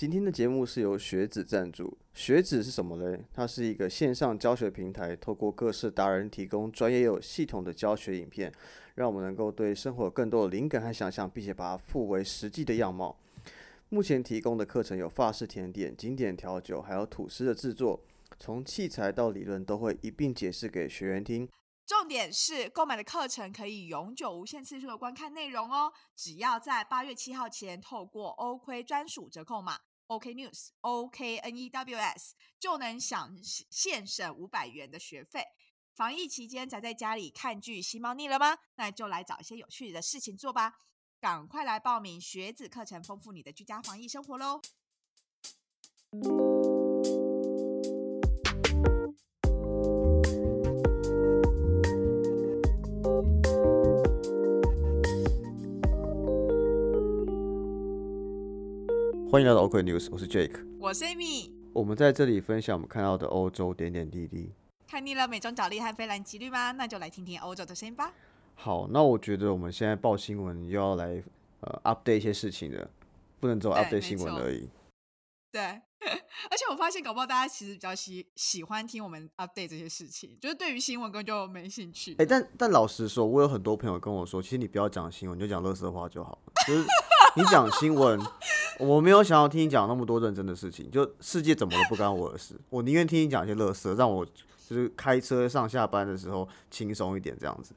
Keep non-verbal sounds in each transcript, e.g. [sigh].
今天的节目是由学子赞助。学子是什么嘞？它是一个线上教学平台，透过各式达人提供专业又系统的教学影片，让我们能够对生活有更多的灵感和想象，并且把它附为实际的样貌。目前提供的课程有法式甜点、经典调酒，还有吐司的制作，从器材到理论都会一并解释给学员听。重点是购买的课程可以永久无限次数的观看内容哦，只要在八月七号前透过欧亏专属折扣码 OK News O K N E W S 就能享现省五百元的学费。防疫期间宅在家里看剧吸猫腻了吗？那就来找一些有趣的事情做吧！赶快来报名学子课程，丰富你的居家防疫生活喽！欢迎来到 OK News，我是 Jake，我是 Amy。我们在这里分享我们看到的欧洲点点滴滴。看腻了美中角力和菲兰吉律吗？那就来听听欧洲的声音吧。好，那我觉得我们现在报新闻又要来呃 update 一些事情的，不能只有 update 新闻而已。对，[laughs] 而且我发现，搞不好大家其实比较喜喜欢听我们 update 这些事情，就是对于新闻根本就没兴趣。哎、但但老实说，我有很多朋友跟我说，其实你不要讲新闻，你就讲乐色话就好了。就是你讲新闻，我没有想要听你讲那么多认真的事情。就世界怎么了不干我的事，我宁愿听你讲一些乐色，让我就是开车上下班的时候轻松一点这样子。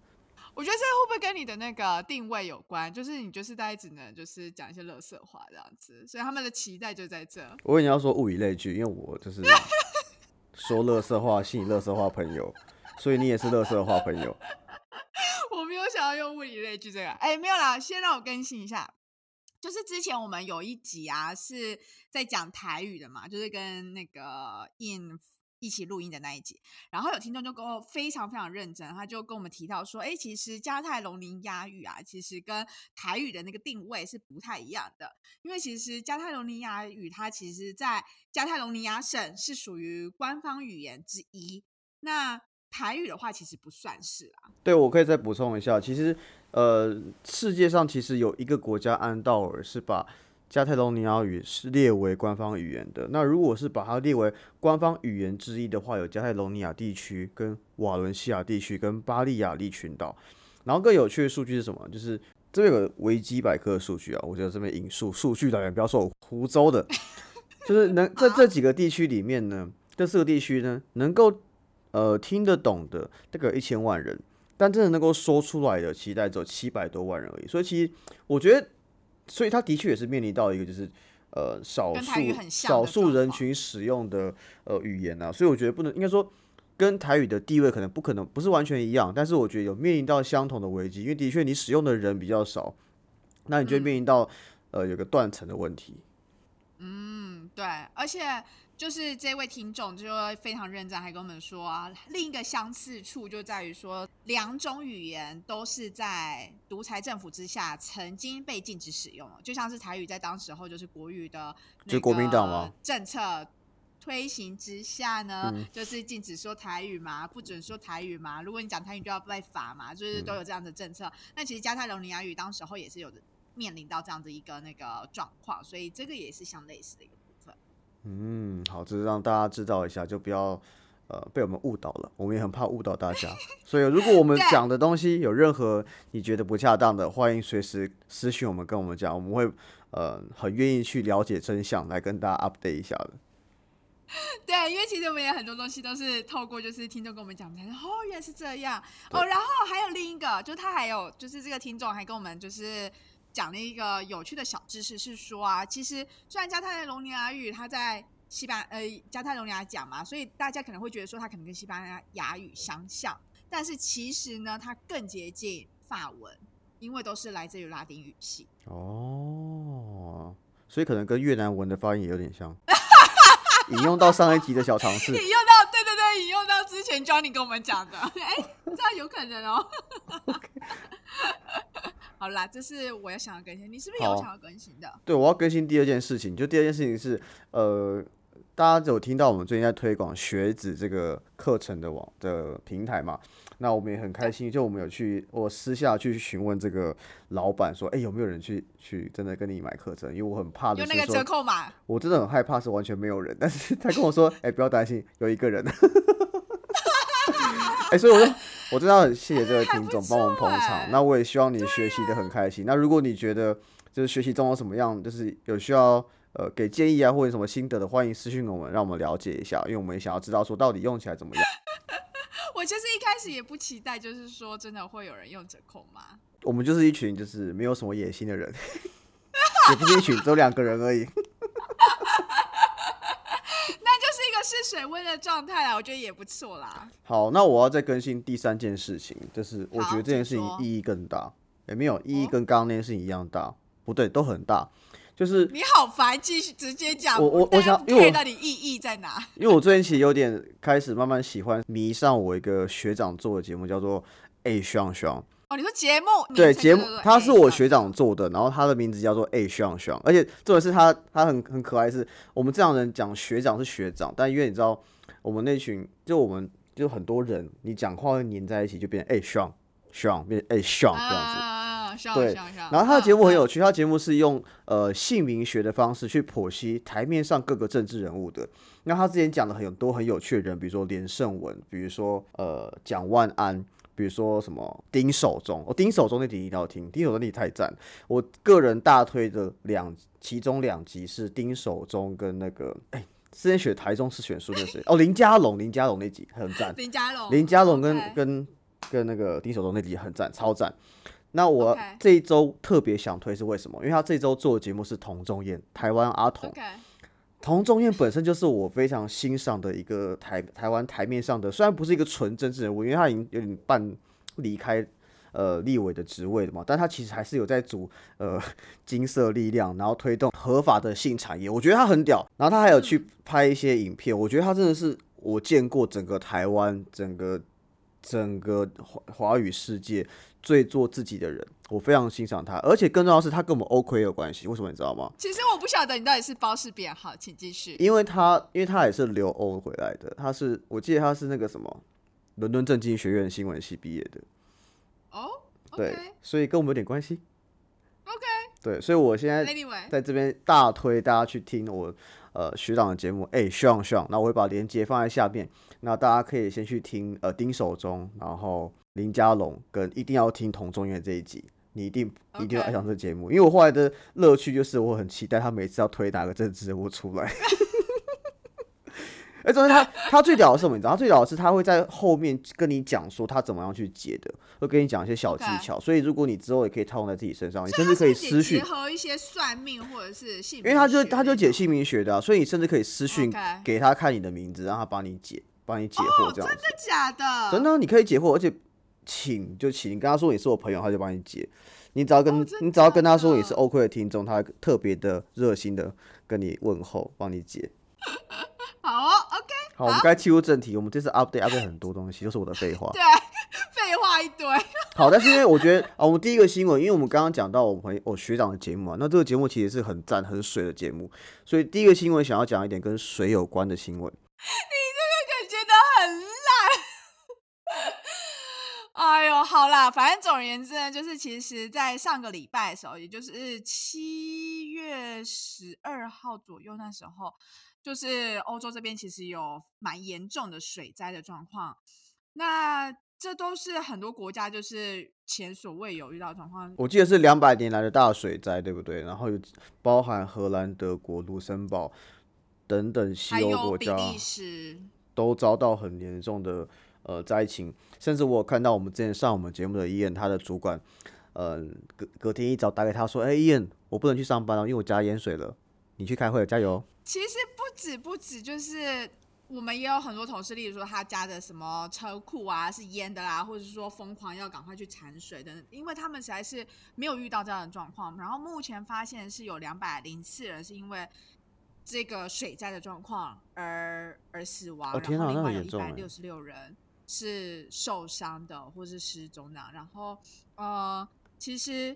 我觉得这会不会跟你的那个定位有关？就是你就是大概只能就是讲一些乐色话这样子，所以他们的期待就在这。我以为你要说物以类聚，因为我就是 [laughs] 说乐色话，吸引乐色话朋友，所以你也是乐色话朋友。[laughs] 我没有想要用物以类聚这个，哎，没有啦，先让我更新一下。就是之前我们有一集啊，是在讲台语的嘛，就是跟那个 In 一起录音的那一集，然后有听众就跟我非常非常认真，他就跟我们提到说，哎，其实加泰隆尼亚语啊，其实跟台语的那个定位是不太一样的，因为其实加泰隆尼亚语它其实在加泰隆尼亚省是属于官方语言之一，那台语的话其实不算是啊。对，我可以再补充一下，其实呃，世界上其实有一个国家安道尔是把加泰罗尼亚语是列为官方语言的。那如果是把它列为官方语言之一的话，有加泰罗尼亚地区、跟瓦伦西亚地区、跟巴利亚利群岛。然后更有趣的数据是什么？就是这边有个维基百科的数据啊，我觉得这边引述数据来源，不要说我胡诌的，[laughs] 就是能在这几个地区里面呢，这四个地区呢，能够呃听得懂的大概一千万人，但真的能够说出来的，其实大概只有七百多万人而已。所以其实我觉得，所以他的确也是面临到一个就是呃少数少数人群使用的呃语言啊，所以我觉得不能应该说。跟台语的地位可能不可能不是完全一样，但是我觉得有面临到相同的危机，因为的确你使用的人比较少，那你就会面临到、呃有个断层的问题。嗯，对，而且就是这位听众就会非常认真，还跟我们说啊，另一个相似处就在于说，两种语言都是在独裁政府之下曾经被禁止使用了，就像是台语在当时候就是国语的，就是国民党吗？政策。推行之下呢，嗯就是禁止说台语嘛，不准说台语嘛。如果你讲台语就要被罚嘛，就是都有这样的政策。那其实加泰隆尼亚语当时候也是有的面临到这样的一个那个状况，所以这个也是相类似的一个。嗯，好，这是让大家知道一下，就不要呃被我们误导了。我们也很怕误导大家，所以如果我们 [laughs] 讲的东西有任何你觉得不恰当的，欢迎随时私讯我们跟我们讲，我们会呃很愿意去了解真相，来跟大家 update 一下的。[laughs] 对，因为其实我们也很多东西都是透过就是听众跟我们讲，才哦，原来是这样哦。然后还有另一个，就他还有就是这个听众还跟我们就是讲了一个有趣的小知识，是说啊，其实虽然加泰隆尼亚语它在西班呃加泰隆尼亚讲嘛，所以大家可能会觉得说它可能跟西班牙语相像，但是其实呢，它更接近法文，因为都是来自于拉丁语系。哦，所以可能跟越南文的发音也有点像。引用到上一集的小尝试引，用到对对对，引用到之前 Johnny 跟我们讲的，[laughs] 哎、这样有可能哦。[laughs] 好啦，这是我要想要更新，你是不是有想要更新的？对我要更新第二件事情，就第二件事情是呃大家有听到我们最近在推广学子这个课程的网的平台嘛？那我们也很开心，就我们有去，我私下去询问这个老板说，哎、有没有人去去真的跟你买课程？因为我很怕的那个折，扣码，我真的很害怕是完全没有人，但是他跟我说，[laughs] 哎、不要担心，有一个人。[laughs] 哎、所以我就我真的很谢谢这位听众帮我们捧场哎。那我也希望你学习的很开心。那如果你觉得就是学习中有什么样，就是有需要呃给建议啊，或者什么心得的，欢迎私信我们，让我们了解一下，因为我们也想要知道说到底用起来怎么样。[laughs] 我其实一开始也不期待，就是说真的会有人用折扣吗。[laughs] 我们就是一群就是没有什么野心的人，[laughs] 也不是一群，只有两个人而已。是水温的状态啊，我觉得也不错啦。好，那我要再更新第三件事情，就是我觉得这件事情意义更大，也没有意义哦跟刚刚那件事情一样大，不对，都很大。就是你好烦，继续直接讲。我我我想因为我到底意义在哪？因为我最近其实有点开始慢慢喜欢迷上我一个学长做的节目，叫做《A 双双》。哦，你说节目对，节目他是我学长做的，然后他的名字叫做 A 双双，而且重点是他他很很可爱是，我们这样人讲学长是学长，但因为你知道我们那群就我们就很多人，你讲话会黏在一起，就变成 A 双双，变成 A 双这样子。对。然后他的节目很嗯有趣，他的节目是用呃姓名学的方式去剖析台面上各个政治人物的。那他之前讲的很多很有趣的人，比如说连胜文，比如说呃蒋万安，比如说什么丁守中。哦，丁守中那集一定要听，丁守中那集太赞。我个人大推的两，其中两集是丁守中跟那个哎。之前选台中是选书那谁？哦，林家龙，林家龙那集很赞。林家龙，林家龙跟跟跟那个丁守中那集很赞，超赞。那我这一周特别想推是为什么？因为他这周做的节目是童仲彦，台湾阿童。童仲彦本身就是我非常欣赏的一个台台湾台面上的，虽然不是一个纯政治人物，因为他已经有点半离开呃立委的职位了嘛，但他其实还是有在组呃金色力量，然后推动合法的性产业，我觉得他很屌。然后他还有去拍一些影片，我觉得他真的是我见过整个台湾整个整个华华语世界最做自己的人，我非常欣赏他，而且更重要的是他跟我们 OK 有关系，为什么你知道吗？其实我不晓得你到底是包是变，好，请继续。因为他，因为他也是留欧回来的，他是我记得他是那个什么伦敦政经学院新闻系毕业的，哦对所以跟我们有点关系。OK，对，所以我现在在这边大推大家去听我呃学长的节目，哎、学长学长，那我会把链接放在下面，那大家可以先去听呃丁守中，然后林家龙跟一定要听童中院这一集。你一定一定要爱上这节目因为我后来的乐趣就是我很期待他每次要推哪个政治人物出来。[laughs] 而且他他最屌的是什么？你知道，他最屌的是他会在后面跟你讲说他怎么样去解的，会跟你讲一些小技巧。所以如果你之后也可以套用在自己身上，你甚至可以私讯结，合一些算命或者是姓名因为他就他就解姓名学的啊、所以你甚至可以私讯给他看你的名字，让他帮你解，帮你解惑这样子。真的假的？真的啊，你可以解惑，而且请就请，你跟他说你是我朋友，他就帮你解。你只要跟、你只要跟他说你是 OK 的听众，他特别的热心的跟你问候，帮你解。[laughs] 好我们该切入正题。我们这次 update update 很多东西，都是我的废话。对，废话一堆。[laughs] 好，但是因为我觉得啊，我们第一个新闻，因为我们刚刚讲到我们我学长的节目啊，那这个节目其实是很赞很水的节目，所以第一个新闻想要讲一点跟水有关的新闻。感觉得很烂。[laughs] 哎呦，好啦，反正总而言之呢，就是其实，在上个礼拜的时候，也就是七月十二号左右，那时候就是欧洲这边其实有蛮严重的水灾的状况。那这都是很多国家就是前所未有遇到的状况。我记得是两百年来的大水灾，对不对？然后有包含荷兰、德国、卢森堡等等西欧国家都遭到很严重的呃灾情，甚至我有看到我们之前上我们节目的伊恩，他的主管，呃，隔隔天一早打给他说：“哎、伊恩，我不能去上班了，因为我家淹水了，你去开会了，加油。”其实不止不止，就是我们也有很多同事，例如说他家的什么车库啊是淹的啦，或者是说疯狂要赶快去铲水的，因为他们实在是没有遇到这样的状况。然后目前发现是有两百零四人是因为这个水灾的状况而而死亡，然后另外有一百六十六人是受伤的或是失踪的。然后呃，其实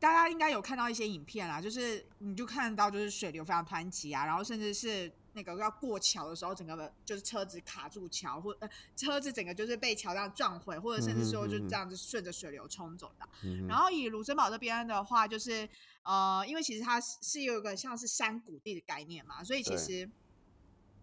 大家应该有看到一些影片啦，就是你就看到就是水流非常湍急啊，然后甚至是那个要过桥的时候，整个就是车子卡住桥，或呃车子整个就是被桥这样撞毁，或者甚至说就这样子顺着水流冲走的。然后以卢森堡这边的话，就是呃，因为其实它是是有一个像是山谷地的概念嘛，所以其实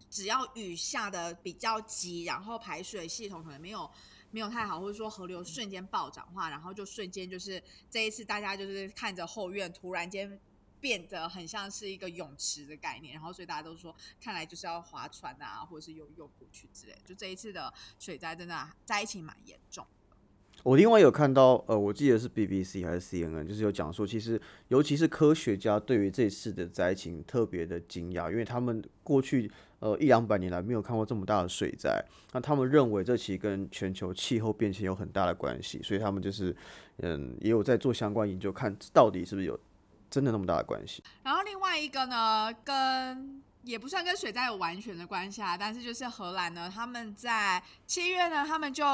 只要雨下的比较急，然后排水系统可能没有。没有太好，或者说河流瞬间暴涨化，然后就瞬间就是这一次大家就是看着后院突然间变得很像是一个泳池的概念，然后所以大家都说看来就是要划船啊，或者是游泳过去之类。就这一次的水灾真的灾情蛮严重。我另外有看到，呃，我记得是 BBC 还是 CNN，就是有讲说，其实尤其是科学家对于这次的灾情特别的惊讶，因为他们过去呃一两百年来没有看过这么大的水灾，那他们认为这其实跟全球气候变迁有很大的关系，所以他们就是嗯也有在做相关研究，看到底是不是有真的那么大的关系。然后另外一个呢，跟也不算跟水灾有完全的关系啊，但是就是荷兰呢，他们在七月呢，他们就。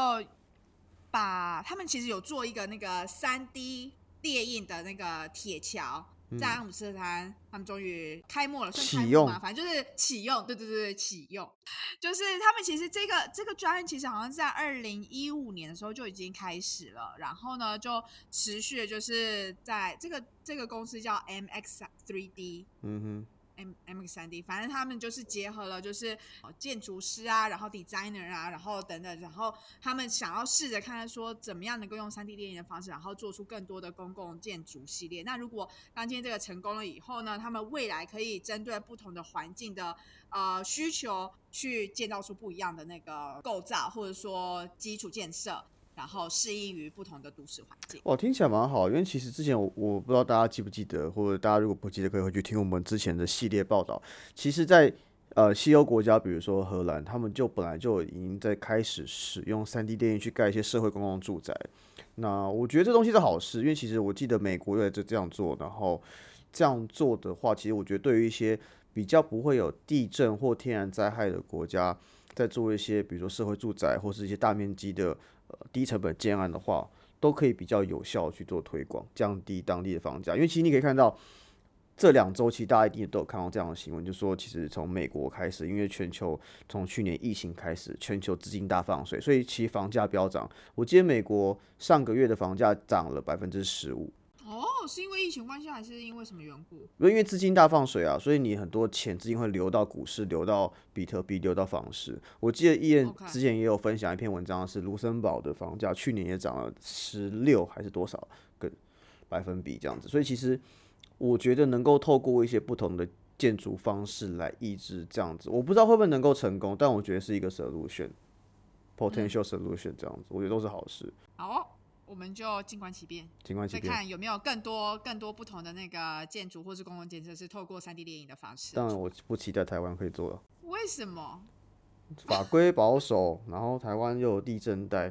把他们其实有做一个那个三 D 列印的那个铁桥，在阿姆斯特丹，他们终于开幕了，启用。嘛，反正就是启用，对对对，启用，就是他们其实这个这个专案其实好像在二零一五年的时候就已经开始了，然后呢就持续就是在这个这个公司叫 MX Three D，嗯哼。M M X 三 D，反正他们就是结合了，就是建筑师啊，然后 designer 啊，然后等等，然后他们想要试着看看说怎么样能够用三 D 电影的方式，然后做出更多的公共建筑系列。那如果当今天这个成功了以后呢，他们未来可以针对不同的环境的呃需求，去建造出不一样的那个构造，或者说基础建设。然后适应于不同的都市环境。哇，听起来蛮好。因为其实之前我我不知道大家记不记得，或者大家如果不记得，可以回去听我们之前的系列报道。其实，在呃西欧国家，比如说荷兰，他们就本来就已经在开始使用三 D 电影去盖一些社会公共住宅。那我觉得这东西是好事，因为其实我记得美国也在这样做。然后这样做的话，其实我觉得对于一些比较不会有地震或天然灾害的国家，在做一些比如说社会住宅或是一些大面积的。低成本建案的话，都可以比较有效去做推广，降低当地的房价。因为其实你可以看到，这两周其实大家一定都有看到这样的新闻，就说其实从美国开始，因为全球从去年疫情开始，全球资金大放水，所以其房价飙涨。我记得美国上个月的房价涨了百分之十五。哦，是因为疫情关系，还是因为什么缘故？因为资金大放水啊，所以你很多钱资金会流到股市，流到比特币，流到房市。我记得伊燕之前也有分享一篇文章，是卢森堡的房价去年也涨了十六还是多少个百分比这样子。所以其实我觉得能够透过一些不同的建筑方式来抑制这样子，我不知道会不会能够成功，但我觉得是一个 solution，potential solution 这样子，我觉得都是好事。好。我们就静观其变，再看有没有更多更多不同的那个建筑或是公共建设是透过三 D 电影的方式。当然，我不期待台湾可以做到。为什么？法规保守，然后台湾又有地震带，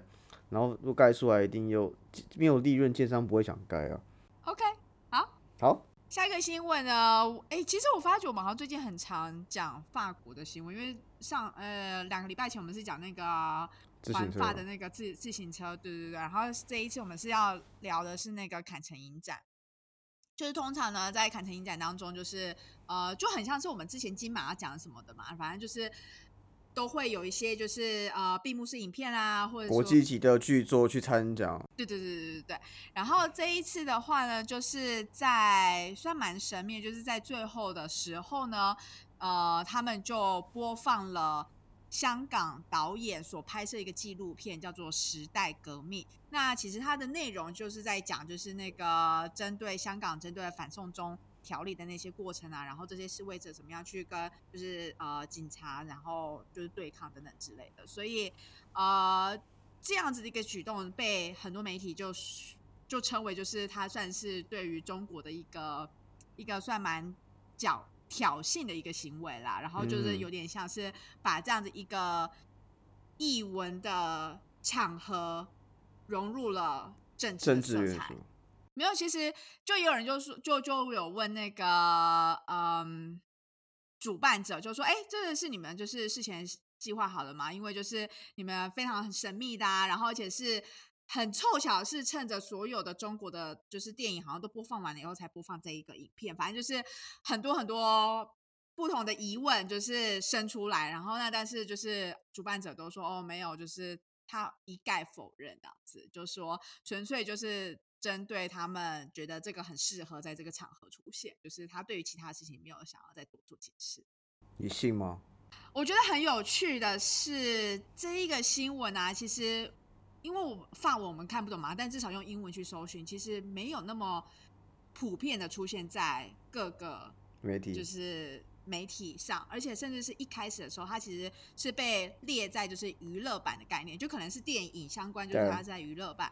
然后如果盖出来一定又没有利润，建商不会想盖啊。OK，好，好。下一个新闻呢？哎，其实我发觉我们好像最近很常讲法国的新闻，因为上呃两个礼拜前我们是讲那个。环法的那个自自行车，对对对。然后这一次我们是要聊的是那个坎城影展，就是通常呢在坎城影展当中，就是呃就很像是我们之前金马讲什么的嘛，反正就是都会有一些就是呃闭幕式影片啊，或者国际级的剧作去参奖。对对对对对对。然后这一次的话呢，就是在算蛮神秘，就是在最后的时候呢，呃，他们就播放了。香港导演所拍摄一个纪录片，叫做《时代革命》。那其实它的内容就是在讲，就是那个针对香港、针对反送中条例的那些过程啊，然后这些示威者怎么样去跟就是呃警察，然后就是对抗等等之类的。所以呃这样子的一个举动，被很多媒体就就称为就是它算是对于中国的一个一个算蛮较。挑衅的一个行为啦，然后就是有点像是把这样子一个译文的场合融入了政治色彩。没有，其实就也有人就说，就就有问那个嗯主办者，就说：“哎，这个是你们就是事前计划好了吗？因为就是你们非常神秘的，然后而且是。”很凑巧是趁着所有的中国的就是电影好像都播放完了以后才播放这一个影片，反正就是很多很多不同的疑问就是生出来，然后那但是就是主办者都说哦没有，就是他一概否认这样子，就说纯粹就是针对他们觉得这个很适合在这个场合出现，就是他对于其他事情没有想要再多做解释。你信吗？我觉得很有趣的是这一个新闻啊，其实因为我法文我们看不懂嘛，但至少用英文去搜寻，其实没有那么普遍的出现在各个媒体就是媒体上，而且甚至是一开始的时候，它其实是被列在就是娱乐版的概念，就可能是电影相关，就是它在娱乐版。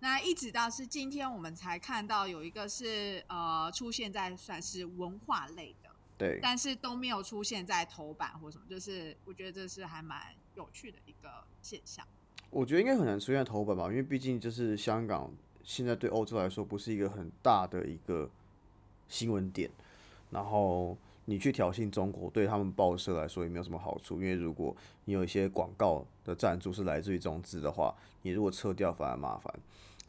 那一直到是今天我们才看到有一个是呃出现在算是文化类的。对，但是都没有出现在头版或什么，就是我觉得这是还蛮有趣的一个现象。我觉得应该很难出现在头版吧，因为毕竟就是香港现在对欧洲来说不是一个很大的一个新闻点，然后你去挑衅中国，对他们报社来说也没有什么好处，因为如果你有一些广告的赞助是来自于中资的话，你如果撤掉反而麻烦。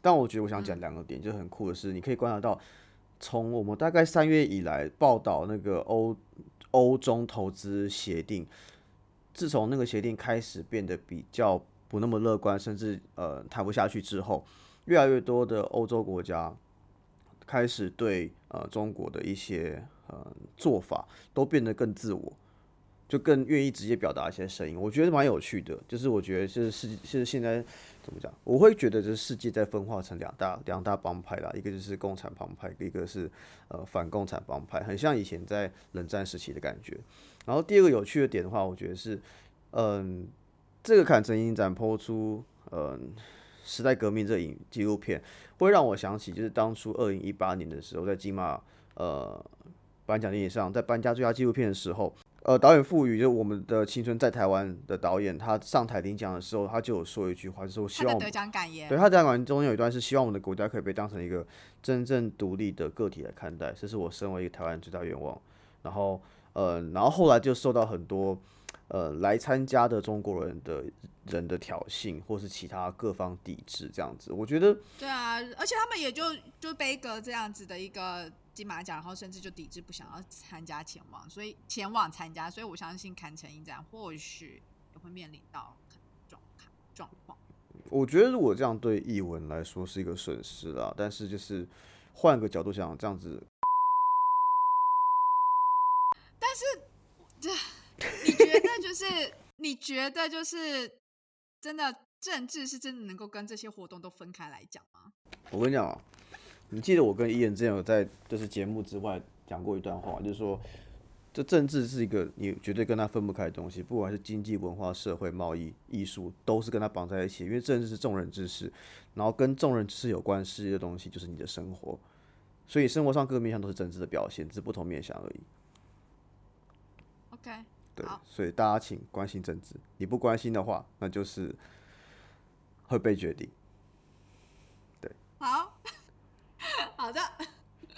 但我觉得我想讲两个点，就很酷的是，你可以观察到，从我们大概三月以来报道那个欧欧中投资协定，自从那个协定开始变得比较不那么乐观，甚至呃谈不下去之后，越来越多的欧洲国家开始对呃中国的一些呃做法都变得更自我，就更愿意直接表达一些声音。我觉得蛮有趣的，就是我觉得就是世是现在怎么讲，我会觉得这世界在分化成两大两大帮派啦，一个就是共产帮派，一个是呃反共产帮派，很像以前在冷战时期的感觉。然后第二个有趣的点的话，我觉得是，嗯，这个坎城影展播出，嗯，时代革命这影纪录片，会让我想起就是当初二零一八年的时候，在金马呃颁奖典礼上，在颁奖最佳纪录片的时候，呃，导演傅予就是我们的青春在台湾的导演，他上台领奖的时候，他就有说一句话，就是说希望他的得奖感言，对他的感言中间有一段是希望我们的国家可以被当成一个真正独立的个体来看待，这是我身为一个台湾人最大愿望。然后呃，然后后来就受到很多呃来参加的中国人的人的挑衅，或是其他各方抵制这样子。我觉得对啊，而且他们也就就背个这样子的一个金马奖，然后甚至就抵制不想要参加前往，所以前往参加，所以我相信坎城影展或许也会面临到状况状况。我觉得如果这样对译文来说是一个损失啦，但是就是换个角度想，这样子你觉得就是你觉得就是真的政治是真的能够跟这些活动都分开来讲吗？我跟你讲啊，你记得我跟伊人之前有在就是节目之外讲过一段话，就是说，这政治是一个你绝对跟他分不开的东西，不管是经济、文化、社会、贸易、艺术，都是跟他绑在一起。因为政治是众人之事，然后跟众人之事有关系的东西就是你的生活，所以生活上各个面向都是政治的表现，只是不同面向而已。OK，对，所以大家请关心政治，你不关心的话，那就是会被决定。对好，[laughs] 好的，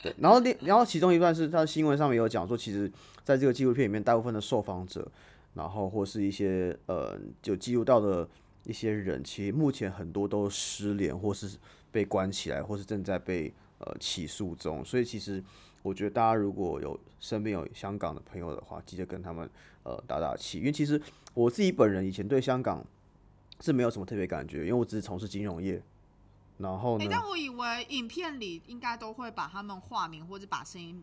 对，然后另然后其中一段是他新闻上面有讲说，其实在这个纪录片里面，大部分的受访者，然后或是一些呃就记录到的一些人，其实目前很多都失联，或是被关起来，或是正在被呃起诉中。所以其实我觉得大家如果有身边有香港的朋友的话，记得跟他们呃打打气，因为其实我自己本人以前对香港是没有什么特别感觉，因为我只是从事金融业。然后哎、呢？但我以为影片里应该都会把他们化名或者把声音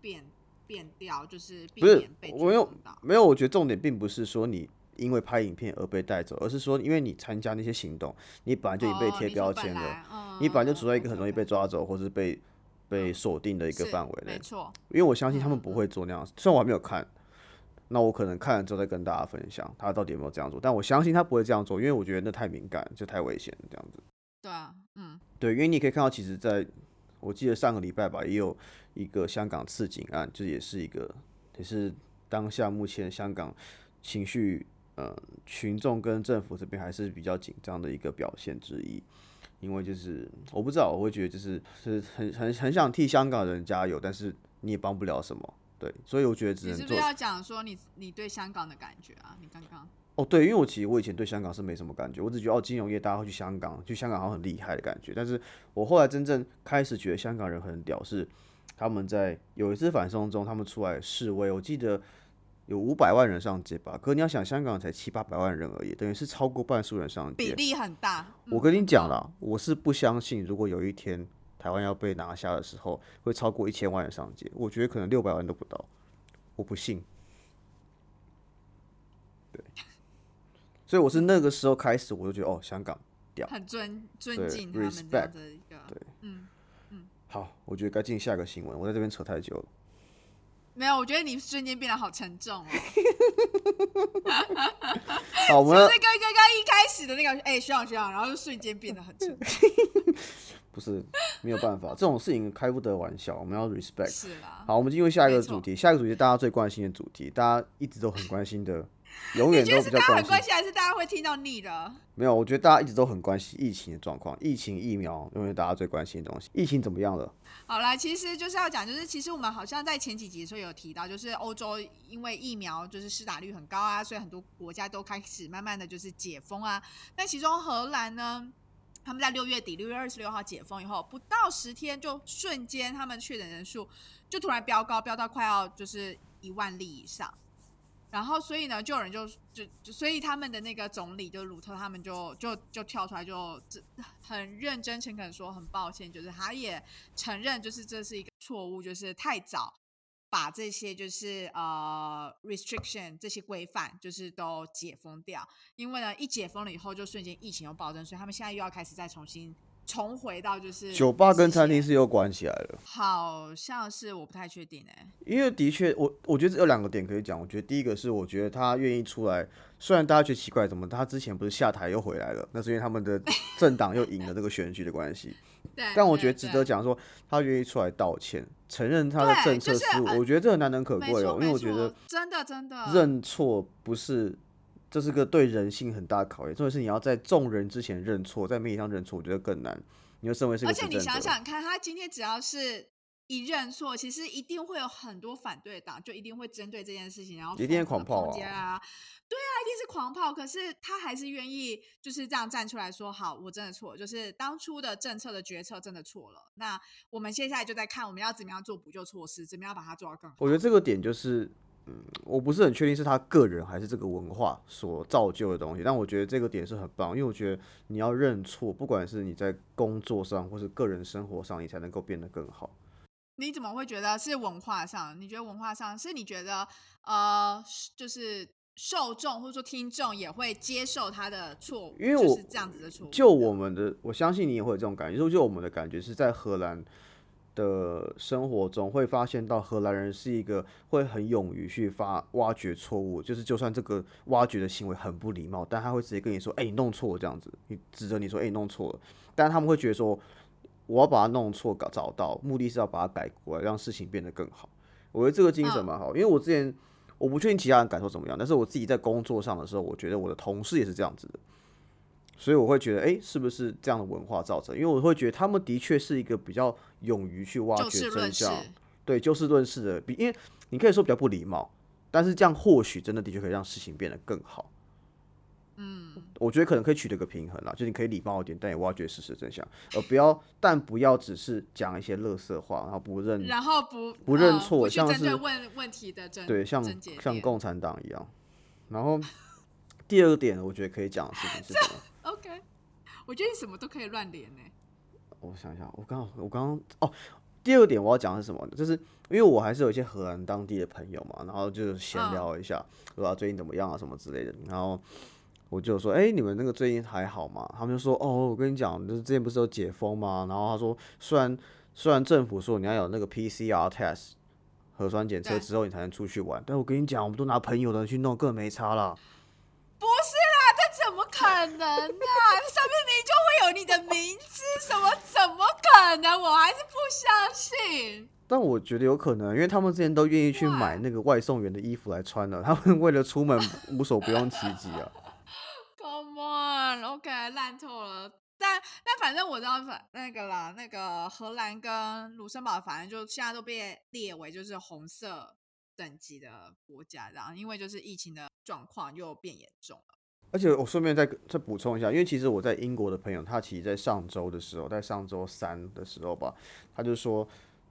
变变掉，就是避不是免被我有追踪到。没有，我觉得重点并不是说你因为拍影片而被带走，而是说因为你参加那些行动，你本来就已经被贴标签了，你本来就处在一个嗯很容易被抓走或是被被锁定的一个范围内没。错，因为我相信他们嗯不会做那样，虽然我还没有看，那我可能看了之后再跟大家分享他到底有没有这样做，但我相信他不会这样做，因为我觉得那太敏感，就太危险了这样子。对啊，嗯，对，因为你可以看到，其实在我记得上个礼拜吧，也有一个香港刺警案，这也是一个，也是当下目前香港情绪，呃，群众跟政府这边还是比较紧张的一个表现之一。因为就是我不知道，我会觉得就是是很很很想替香港人加油，但是你也帮不了什么，对，所以我觉得只能做你是不是。要讲说你你对香港的感觉啊？你刚刚哦，对，因为我其实我以前对香港是没什么感觉，我只觉得哦，金融业大家会去香港，去香港好像很厉害的感觉。但是我后来真正开始觉得香港人很屌，是他们在有一次反送中，他们出来示威，我记得有五百万人上街吧。可你要想，香港才七八百万人而已，等于是超过半数人上街，比例很大。我跟你讲了，我是不相信，如果有一天台湾要被拿下的时候，会超过一千万人上街。我觉得可能六百万都不到，我不信。对。所以我是那个时候开始，我就觉得哦，香港屌，很尊尊敬他们这样的一个，对，嗯嗯。好，我觉得该进下一个新闻，我在这边扯太久了。没有，我觉得你瞬间变得好沉重哦。[laughs] 好，我们就是刚刚刚一开始的那个，哎，学长学长，然后就瞬间变得很沉重。[laughs] 不是，没有办法，这种事情开不得玩笑，我们要 respect。是啦。好，我们进入下一个主题，下一个主题大家最关心的主题，大家一直都很关心的。[laughs] 永远都比较关心，还是大家会听到腻的？没有，我觉得大家一直都很关心疫情的状况，疫情疫苗永远大家最关心的东西。疫情怎么样了？好啦，其实就是要讲，就是其实我们好像在前几集的时候有提到，就是欧洲因为疫苗就是施打率很高啊，所以很多国家都开始慢慢的就是解封啊。但其中荷兰呢，他们在六月底六月二十六号解封以后，不到十天就瞬间他们确诊人数就突然飙高，飙到快要就是一万例以上。然后，所以呢，就有人就就就，所以他们的那个总理就是鲁特，他们就就就跳出来，就很认真诚恳说，很抱歉，就是他也承认，就是这是一个错误，就是太早把这些就是呃 restriction 这些规范就是都解封掉，因为呢，一解封了以后，就瞬间疫情又暴增，所以他们现在又要开始再重新。重回到就是酒吧跟餐厅是又关起来了，好像是我不太确定哎，因为的确我我觉得有两个点可以讲，我觉得第一个是我觉得他愿意出来，虽然大家觉得奇怪，怎么他之前不是下台又回来了，那是因为他们的 [laughs] 政党又赢了这个选举的关系，对，但我觉得值得讲说他愿意出来道歉，承认他的政策失误，我觉得这很难能可贵哦，因为我觉得真的真的。认错不是。这是个对人性很大的考验，重点是你要在众人之前认错，在媒体上认错，我觉得更难。你又身为是个而且你想想看，他今天只要是一认错，其实一定会有很多反对党，就一定会针对这件事情，然后一定狂炮啊！对啊，一定是狂炮。可是他还是愿意就是这样站出来说：“好，我真的错，就是当初的政策的决策真的错了。那我们接下来就在看我们要怎么样做补救措施，怎么样把它做到更好。”我觉得这个点就是。嗯，我不是很确定是他个人还是这个文化所造就的东西，但我觉得这个点是很棒，因为我觉得你要认错，不管是你在工作上或是个人生活上，你才能够变得更好。你怎么会觉得是文化上？你觉得文化上是你觉得呃，就是受众或者说听众也会接受他的错误，因为我是这样子的错误。就我们的，我相信你也会有这种感觉，就就我们的感觉是在荷兰。的生活中会发现到荷兰人是一个会很勇于去发挖掘错误，就是就算这个挖掘的行为很不礼貌，但他会直接跟你说：“哎，你弄错了。”这样子，你指着你说：“哎，你弄错了。”但他们会觉得说：“我要把它弄错，搞找到，目的是要把它改过来，让事情变得更好。”我觉得这个精神蛮好，因为我之前我不确定其他人感受怎么样，但是我自己在工作上的时候，我觉得我的同事也是这样子的。所以我会觉得，哎，是不是这样的文化造成？因为我会觉得他们的确是一个比较勇于去挖掘真相，对，就事论事的。比因为你可以说比较不礼貌，但是这样或许真的的确可以让事情变得更好。嗯，我觉得可能可以取得个平衡啦，就你可以礼貌一点，但也挖掘事实真相，而不要，但不要只是讲一些乐色话，然后不认，然后不不认错，像是问问题的真对，像像共产党一样。然后第二个点，我觉得可以讲的事情是什么我觉得你什么都可以乱连呢。我想想，我刚我刚刚哦，第二个点我要讲的是什么？就是因为我还是有一些荷兰当地的朋友嘛，然后就闲聊一下，说最近怎么样啊什么之类的。然后我就说，哎，你们那个最近还好吗？他们就说，哦，我跟你讲，就是之前不是有解封吗？然后他说，虽然虽然政府说你要有那个 PCR test 核酸检测之后你才能出去玩，但我跟你讲，我们都拿朋友的去弄，更没差了。不是。可能啊？上面明就会有你的名字，什么怎么可能？我还是不相信。但我觉得有可能，因为他们之前都愿意去买那个外送员的衣服来穿了，他们为了出门无所不用其极啊。[laughs] Come on，OK，烂透了。但但反正我知道，反那个啦，那个荷兰跟卢森堡，反正就现在都被列为就是红色等级的国家，然后，因为就是疫情的状况又变严重了。而且我顺便再再补充一下，因为其实我在英国的朋友，他其实在上周的时候，在上周三的时候吧，他就说，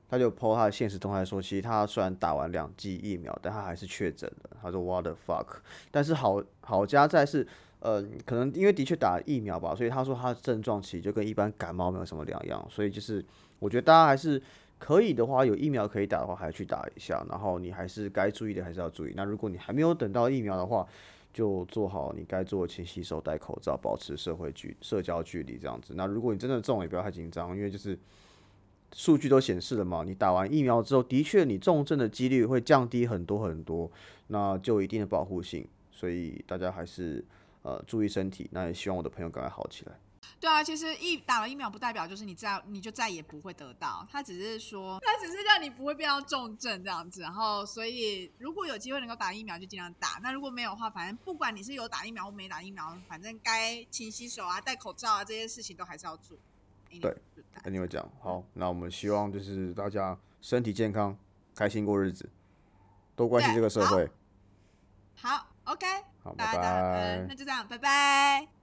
他就 po 他的现实动态说，其实他虽然打完两剂疫苗，但他还是确诊了。他说 What the fuck？但是好好家在是，呃，可能因为的确打疫苗吧，所以他说他的症状其实就跟一般感冒没有什么两样。所以就是我觉得大家还是可以的话，有疫苗可以打的话，还是去打一下。然后你还是该注意的还是要注意。那如果你还没有等到疫苗的话，就做好你该做的，勤洗手、戴口罩、保持社会距社交距离这样子。那如果你真的中，也不要太紧张，因为就是数据都显示了嘛，你打完疫苗之后，的确你重症的几率会降低很多很多，那就一定的保护性。所以大家还是呃注意身体。那也希望我的朋友赶快好起来。对啊，其实疫打了疫苗不代表就是你再你就再也不会得到，他只是说，他只是让你不会变到重症这样子。然后，所以如果有机会能够打疫苗，就尽量打。那如果没有的话，反正不管你是有打疫苗或没打疫苗，反正该勤洗手啊、戴口罩啊这些事情都还是要做。对，跟你们讲好，那我们希望就是大家身体健康，开心过日子，多关心这个社会。好，OK，好，拜拜。那就这样，拜拜。